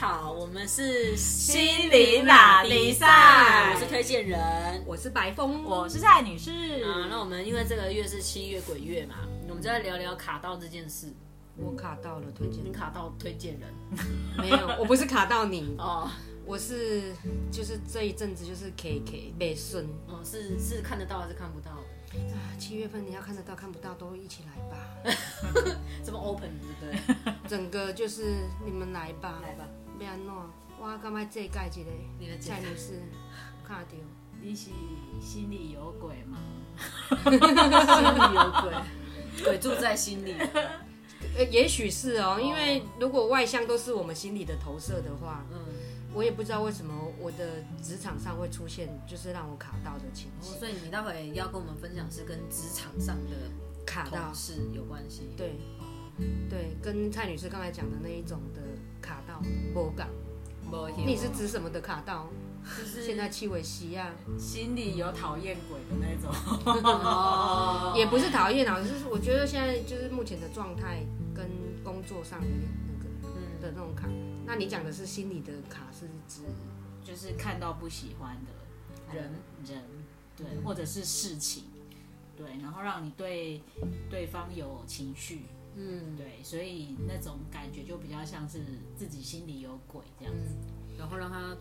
好，我们是心灵拉力赛我是推荐人。我是白风，我是蔡女士。啊，那我们因为这个月是七月鬼月嘛，我们就来聊聊卡到这件事。我卡到了推荐你卡到推荐人 没有，我不是卡到你，哦我是就是这一阵子就是 K K 被顺哦，是是看得到还是看不到？啊，七月份你要看得到看不到都一起来吧，这么 open 对不对？整个就是你们来吧，来吧，要安怎？我感觉这届一个你的蔡女士卡到，你是心里有鬼吗？心里有鬼，鬼住在心里。呃，也许是哦，因为如果外向都是我们心里的投射的话，嗯，我也不知道为什么我的职场上会出现就是让我卡到的情哦，所以你待会要跟我们分享是跟职场上的卡到是，有关系。对，对，跟蔡女士刚才讲的那一种的卡到波港，没有你是指什么的卡到？就是现在气味西啊，心里有讨厌鬼的那种。哦也不是讨厌啊，就是我觉得现在就是目前的状态跟工作上的那个嗯的那种卡。那你讲的是心理的卡，是指就是看到不喜欢的人人，对，或者是事情，对，然后让你对对方有情绪，嗯对，所以那种感觉就比较像是自己心里有鬼这样子。嗯，然后让他，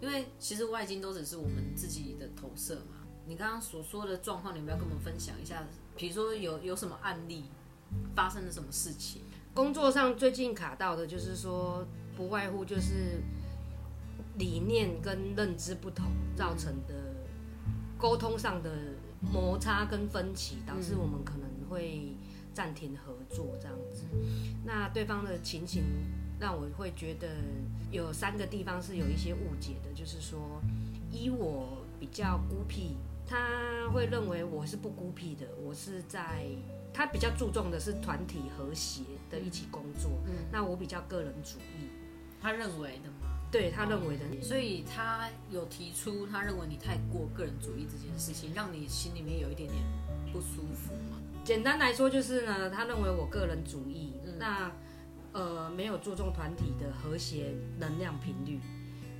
因为其实外境都只是我们自己的投射嘛。你刚刚所说的状况，你们要跟我们分享一下，比如说有有什么案例发生了什么事情？工作上最近卡到的，就是说不外乎就是理念跟认知不同造成的沟通上的摩擦跟分歧，导致我们可能会暂停合作这样子。那对方的情形让我会觉得有三个地方是有一些误解的，就是说，依我比较孤僻，他会认为我是不孤僻的，我是在他比较注重的是团体和谐的一起工作，嗯。那我比较个人主义，他认为的吗，对他认为的，所以他有提出他认为你太过个人主义这件事情，让你心里面有一点点不舒服嘛。简单来说就是呢，他认为我个人主义，嗯那呃没有注重团体的和谐能量频率。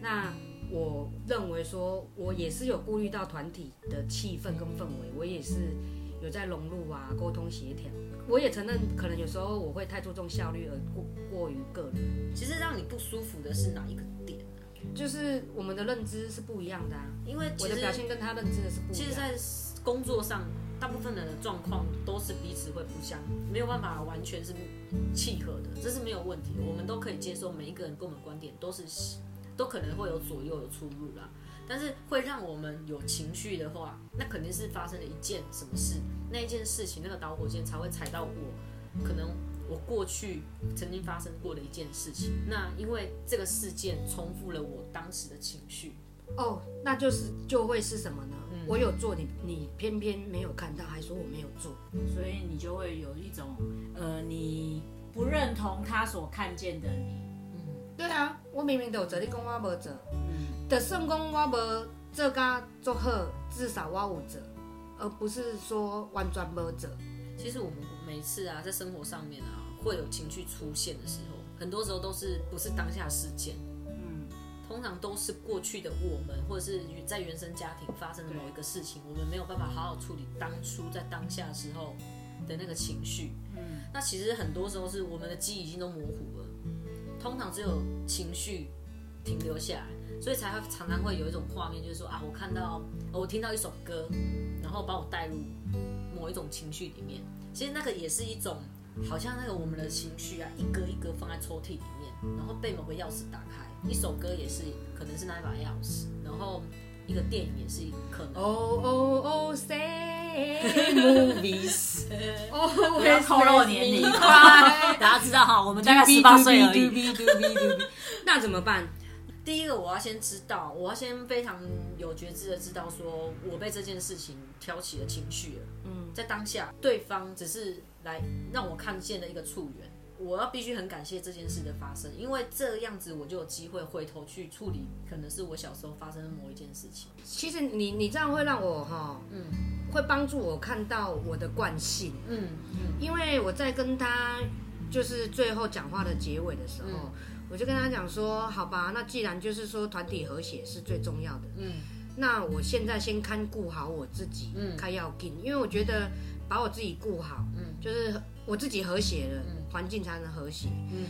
那我认为说，我也是有顾虑到团体的气氛跟氛围，我也是有在融入啊，沟通协调。我也承认，可能有时候我会太注重效率而过过于个人，其实让你不舒服的是哪一个点啊？就是我们的认知是不一样的啊。因为我的表现跟他认知的是不一其实，在工作上，大部分人的状况都是彼此会不相，没有办法完全是契合的，这是没有问题。我们都可以接受每一个人跟我们观点都是都可能会有左右有出入啦。但是会让我们有情绪的话，那肯定是发生了一件什么事，那一件事情那个导火线才会踩到我，可能我过去曾经发生过的一件事情。那因为这个事件重复了我当时的情绪，哦，那就是就会是什么呢？嗯我有做你，你偏偏没有看到，还说我没有做。所以你就会有一种呃，你不认同他所看见的你，对啊，我明明都有做，你讲我无做，嗯，就算讲我无做甲做好，至少我有做，而不是说完全无做。其实我们每次啊，在生活上面啊，会有情绪出现的时候，很多时候都是不是当下事件，嗯，通常都是过去的我们，或者是在原生家庭发生的某一个事情，我们没有办法好好处理当初在当下时候的那个情绪。嗯，那其实很多时候是我们的记忆已经都模糊了，通常只有情绪停留下来，所以才会常常会有一种画面，就是说啊，我看到，哦我听到一首歌，然后把我带入某一种情绪里面。其实那个也是一种，好像那个我们的情绪啊，一格一格放在抽屉里面，然后被某个钥匙打开。一首歌也是，可能是那一把钥匙，然后一个电影也是可能。哦哦哦，say movies，哦，不要透露年龄，大家知道哈，我们大概十八岁而已。那怎么办？第一个，我要先知道，我要先非常有觉知的知道，说我被这件事情挑起了情绪了。嗯，在当下，对方只是来让我看见的一个触缘，我要必须很感谢这件事的发生，因为这样子我就有机会回头去处理，可能是我小时候发生的某一件事情。其实你你这样会让我哈，嗯。会帮助我看到我的惯性。嗯嗯。因为我在跟他就是最后讲话的结尾的时候，我就跟他讲说，好吧，那既然就是说团体和谐是最重要的，嗯那我现在先看顾好我自己，嗯。开要紧，因为我觉得把我自己顾好，嗯。就是我自己和谐了嗯，环境才能和谐。嗯。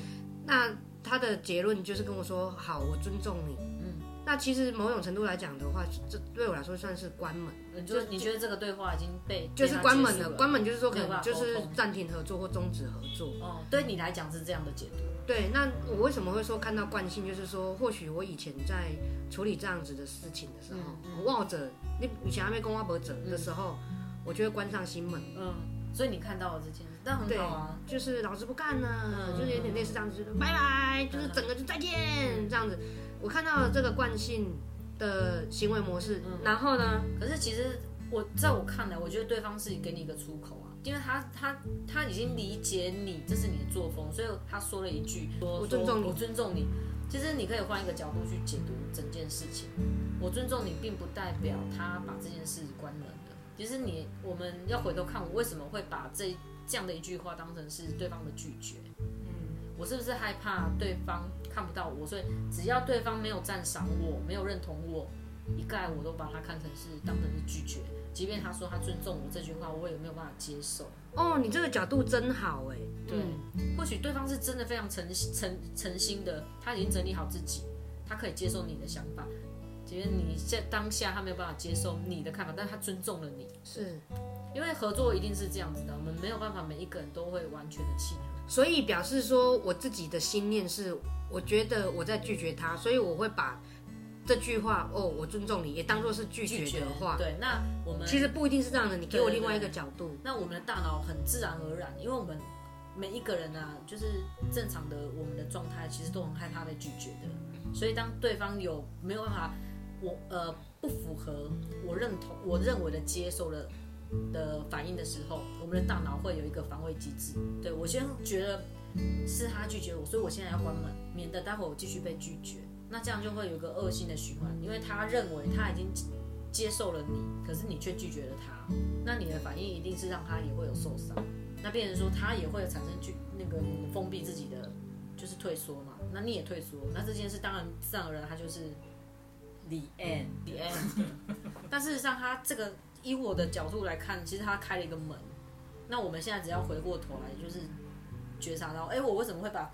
那他的结论就是跟我说，好，我尊重你。嗯，那其实某种程度来讲的话，这对我来说算是关门，你就你觉得这个对话已经被就是关门了。关门就是说可能就是暂停合作或终止合作。哦，对你来讲是这样的解读。对，那我为什么会说看到惯性，就是说，或许我以前在处理这样子的事情的时候，嗯我望着你以前还没跟我伯者的时候，我就会关上心门，嗯，所以你看到了这件事，但很对好啊。就是老子不干了，嗯就是有点类似这样子，就是拜拜，就是整个就再见这样子。我看到了这个惯性的行为模式，嗯然后呢，可是其实我在我看来，我觉得对方是给你一个出口啊，因为他他他已经理解你，这是你的作风，所以他说了一句说我尊重你我尊重你。其实你可以换一个角度去解读整件事情。我尊重你，并不代表他把这件事关门了。其实你我们要回头看，我为什么会把这这样的一句话当成是对方的拒绝？嗯，我是不是害怕对方看不到我？所以只要对方没有赞赏我，没有认同我，一概我都把它看成是当成是拒绝。即便他说他尊重我这句话，我也没有办法接受。哦，你这个角度真好哎，对，或许对方是真的非常诚诚诚心的，他已经整理好自己，他可以接受你的想法。即便你在当下他没有办法接受你的看法，但他尊重了你，是，因为合作一定是这样子的，我们没有办法每一个人都会完全的契合。所以表示说我自己的心念是，我觉得我在拒绝他，所以我会把这句话哦，我尊重你，也当做是拒拒绝绝的话。对，那我们其实不一定是这样的，你给我另外一个对角度。那我们的大脑很自然而然，因为我们每一个人啊，就是正常的我们的状态，其实都很害怕被拒绝的。所以当对方有没有办法，我呃不符合我认同、我认为的接受的的反应的时候，我们的大脑会有一个防卫机制。对我先觉得是他拒绝我，所以我现在要关门，免得待会我继续被拒绝。那这样就会有一个恶性的循环，因为他认为他已经接受了你，可是你却拒绝了他，那你的反应一定是让他也会有受伤。那变成说他也会产生拒那个封闭自己的，就是退缩嘛。那你也退缩，那这件事当然自然而然他就是 the end，the end。但事实上，他这个以我的角度来看，其实他开了一个门。那我们现在只要回过头来，就是觉察到，哎、我为什么会把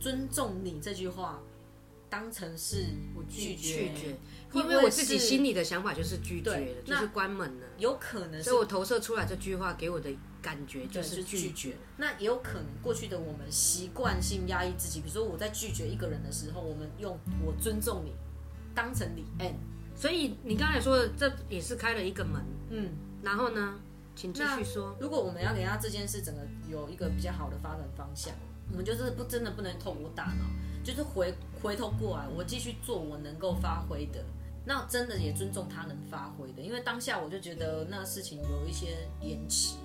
尊重你这句话当成是我拒绝拒绝，因为我自己心里的想法就是拒绝了，就那是关门了，有可能是所以我投射出来这句话给我的感觉就，是就是拒拒绝。那也有可能过去的我们习惯性压抑自己，比如说我在拒绝一个人的时候，我们用我尊重你当成你 end，所以你刚才说的，这也是开了一个门。嗯，然后呢，请继续说。如果我们要给他这件事整个有一个比较好的发展方向，我们就是不真的不能透过大脑，就是回回头过来，我继续做我能够发挥的。那真的也尊重他能发挥的，因为当下我就觉得那事情有一些延迟，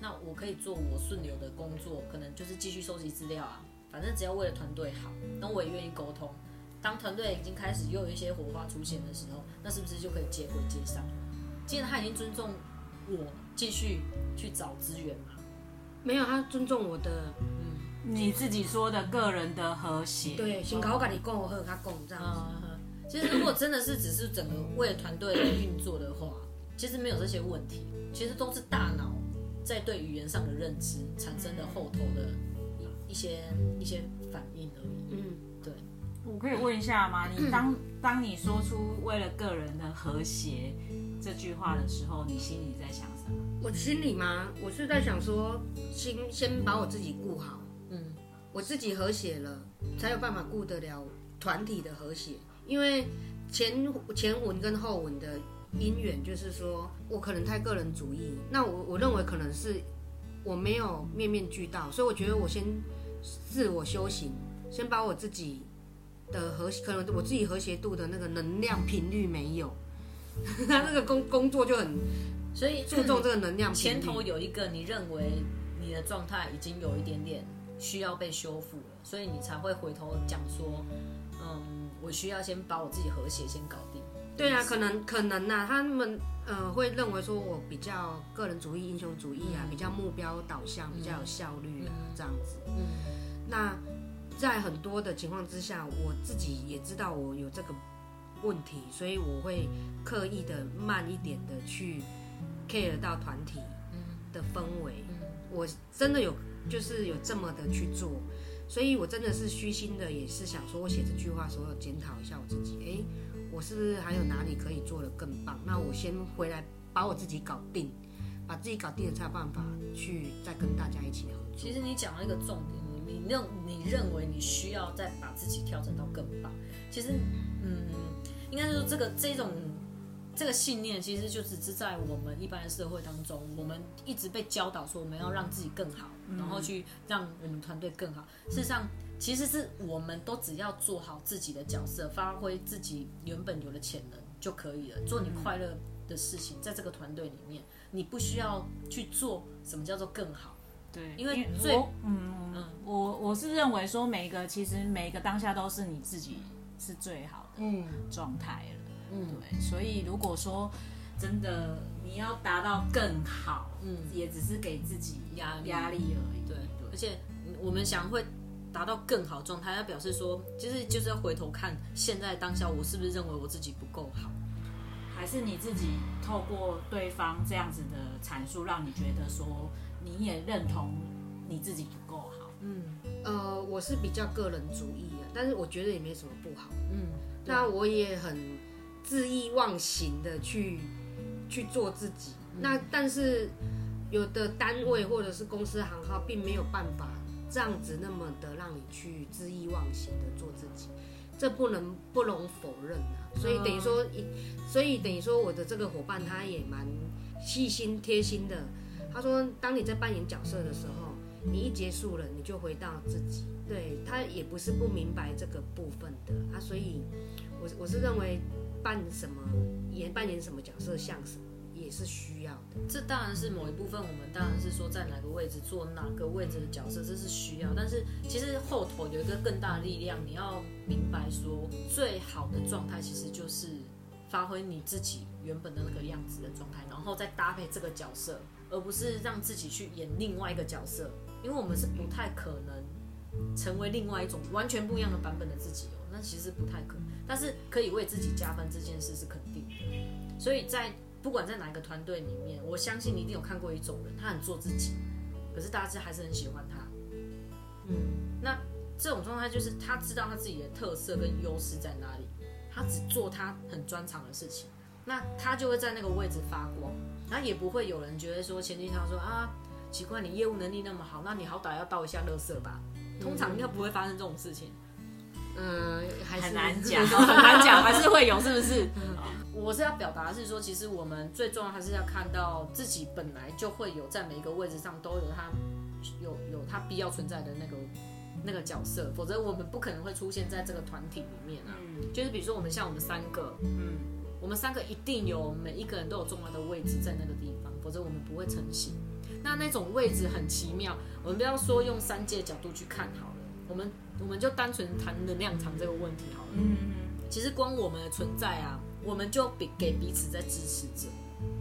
那我可以做我顺流的工作，可能就是继续收集资料啊，反正只要为了团队好，那我也愿意沟通。当团队已经开始又有一些火花出现的时候，那是不是就可以接轨接上？既然他已经尊重我，继续去找资源嘛。没有，他尊重我的，你自己说的个人的和谐，对，先搞我跟你讲，我和他讲这样子。嗯，其实如果真的是只是整个为了团队的运作的话，其实没有这些问题，其实都是大脑在对语言上的认知产生的后头的一一些一些反应而已。嗯，我可以问一下吗？你当当你说出为了个人的和谐这句话的时候，你心里在想什么？我心里嘛，我是在想说，先先把我自己顾好，嗯，我自己和谐了，才有办法顾得了团体的和谐。因为前前文跟后文的因缘，就是说我可能太个人主义，那我我认为可能是我没有面面俱到，所以我觉得我先自我修行，先把我自己的和可能我自己和谐度的那个能量频率没有，他那个工工作就很所以注重这个能量前头有一个你认为你的状态已经有一点点需要被修复了，所以你才会回头讲说，嗯，我需要先把我自己和谐先搞定。对啊，可能可能呐、他们呃会认为说我比较个人主义、英雄主义啊，比较目标导向，比较有效率啊，这样子。嗯那在很多的情况之下，我自己也知道我有这个问题，所以我会刻意的慢一点的去 care 到团体的氛围。我真的有就是有这么的去做，所以我真的是虚心的，也是想说我写这句话的时候检讨一下我自己，诶，我是不是还有哪里可以做的更棒？那我先回来把我自己搞定，把自己搞定了才有办法去再跟大家一起合作。其实你讲了一个重点，你你认你认为你需要再把自己调整到更棒。其实，嗯，应该是说这个这种这个信念，其实就只是在我们一般的社会当中，我们一直被教导说我们要让自己更好，然后去让我们团队更好。事实上，其实是我们都只要做好自己的角色，发挥自己原本有的潜能就可以了，做你快乐的事情，在这个团队里面，你不需要去做什么叫做更好。对，因为最嗯嗯，我我是认为说每个其实每个当下都是你自己是最好的嗯状态了。嗯，对，所以如果说真的你要达到更好，嗯也只是给自己压力压力而已。对，而且我们想会达到更好状态，要表示说，就是就是要回头看现在当下，我是不是认为我自己不够好？还是你自己透过对方这样子的阐述，让你觉得说你也认同你自己不够好。嗯呃，我是比较个人主义的，但是我觉得也没什么不好。嗯，那我也很恣意忘形的去去做自己。那但是有的单位或者是公司行号并没有办法这样子那么的让你去恣意忘形的做自己，这不能不容否认啊。所以等于说一，所以等于说我的这个伙伴他也蛮细心贴心的。他说，当你在扮演角色的时候，你一结束了，你就回到自己。对他也不是不明白这个部分的啊，所以我我是认为扮什么演扮演什么角色像什么也是需要的。这当然是某一部分，我们当然是说在哪个位置做哪个位置的角色，这是需要。但是其实后头有一个更大的力量，你要明白说，最好的状态其实就是发挥你自己原本的那个样子的状态，然后再搭配这个角色，而不是让自己去演另外一个角色，因为我们是不太可能成为另外一种完全不一样的版本的自己哦，那其实不太可能。但是可以为自己加分这件事是肯定的，所以在不管在哪一个团队里面，我相信你一定有看过一种人，他很做自己，可是大家还是很喜欢他。嗯，那这种状态就是他知道他自己的特色跟优势在哪里，他只做他很专长的事情，那他就会在那个位置发光，然后也不会有人觉得说前提条说啊，奇怪你业务能力那么好，那你好歹要倒一下垃圾吧。通常应该不会发生这种事情，嗯，还是很难讲，很难讲，还是会有，是不是？我是要表达的是说，其实我们最重要还是要看到自己本来就会有在每一个位置上都有他有有他必要存在的那个那个角色，否则我们不可能会出现在这个团体里面啊。嗯就是比如说我们像我们三个，嗯，我们三个一定有每一个人都有重要的位置在那个地方，否则我们不会成型。那那种位置很奇妙，我们不要说用三界角度去看好了，我们我们就单纯谈能量场这个问题好了。嗯其实光我们的存在啊，我们就比给彼此在支持着。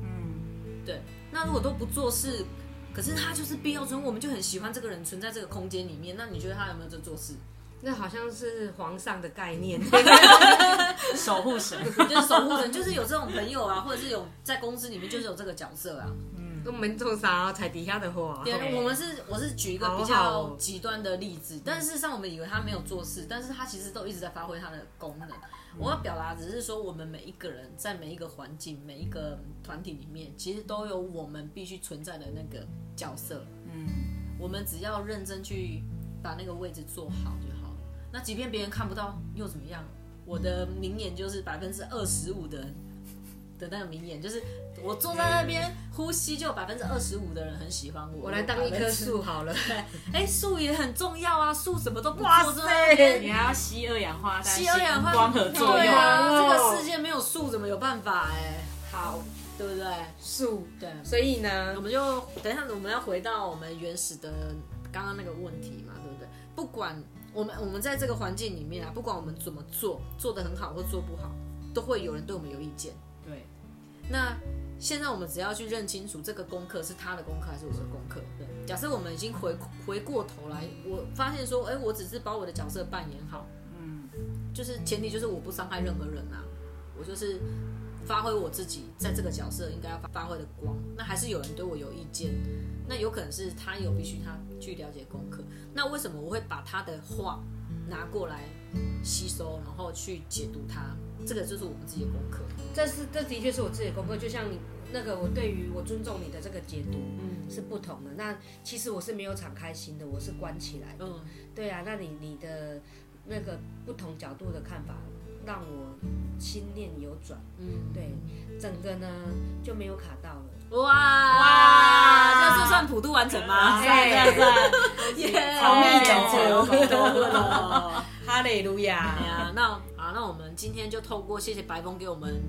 嗯对，那如果都不做事，可是他就是必要存，我们就很喜欢这个人存在这个空间里面。那你觉得他有没有在做事？那好像是皇上的概念。嗯，守护神，就是守护神，就是有这种朋友啊，或者是有在公司里面就是有这个角色啊。嗯我们做啥踩底下的货？对，我们是我是举一个比较哦极端的例子，但是事实上我们以为他没有做事，但是他其实都一直在发挥他的功能。我要表达只是说，我们每一个人在每一个环境、每一个团体里面，其实都有我们必须存在的那个角色。嗯我们只要认真去把那个位置做好。那即便别人看不到又怎么样？我的名言就是百分之二十五的人的那个名言，就是我坐在那边呼吸，就有百分之二十五的人很喜欢我。我来当一棵树好了。哎，树也很重要啊，树什么都不哇做，坐在那边你还要吸二氧化碳，吸二氧化碳光合作用，对啊，哦这个世界没有树怎么有办法哎、好，对不对？树。对，所以呢我，们就等一下，我们要回到我们原始的刚刚那个问题嘛，对不对？不管我们我们在这个环境里面啊，不管我们怎么做，做得很好或做不好，都会有人对我们有意见。对，那现在我们只要去认清楚这个功课是他的功课还是我的功课。对，假设我们已经回回过头来，我发现说，哎，我只是把我的角色扮演好，嗯，就是前提就是我不伤害任何人啊，我就是发挥我自己在这个角色应该要发挥的光。那还是有人对我有意见，那有可能是他有必须他去了解功课。那为什么我会把他的话拿过来吸收，然后去解读它？这个就是我们自己的功课。这是这的确是我自己的功课，就像你那个我对于我尊重你的这个解读，嗯，是不同的。那其实我是没有敞开心的，我是关起来的。嗯，对啊，那你你的那个不同角度的看法，让我心念有转。嗯，对，整个呢就没有卡到了。哇哇，这算普渡完成吗？对对对，耶，好密集哦，哈利路亚。对啊，那好，那我们今天就透过谢谢白峰给我们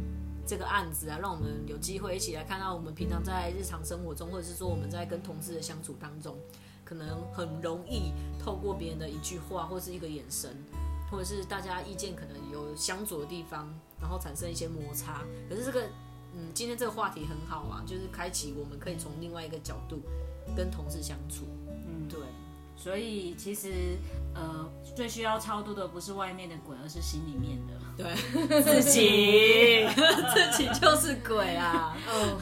这个案子啊，让我们有机会一起来看到我们平常在日常生活中，或者是说我们在跟同事的相处当中，可能很容易透过别人的一句话或是一个眼神，或者是大家意见可能有相左的地方，然后产生一些摩擦。可是这个。嗯，今天这个话题很好啊，就是开启我们可以从另外一个角度跟同事相处。嗯，对，所以其实呃，最需要超度的不是外面的鬼，而是心里面的。对，自己，自己就是鬼啊。哦，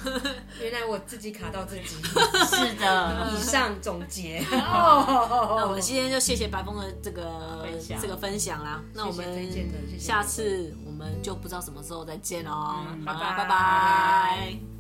原来我自己卡到自己。是的，以上总结。哦，那我们今天就谢谢白峰的这个这个分享啦。那我们下次我们。就不知道什么时候再见哦，拜拜拜拜。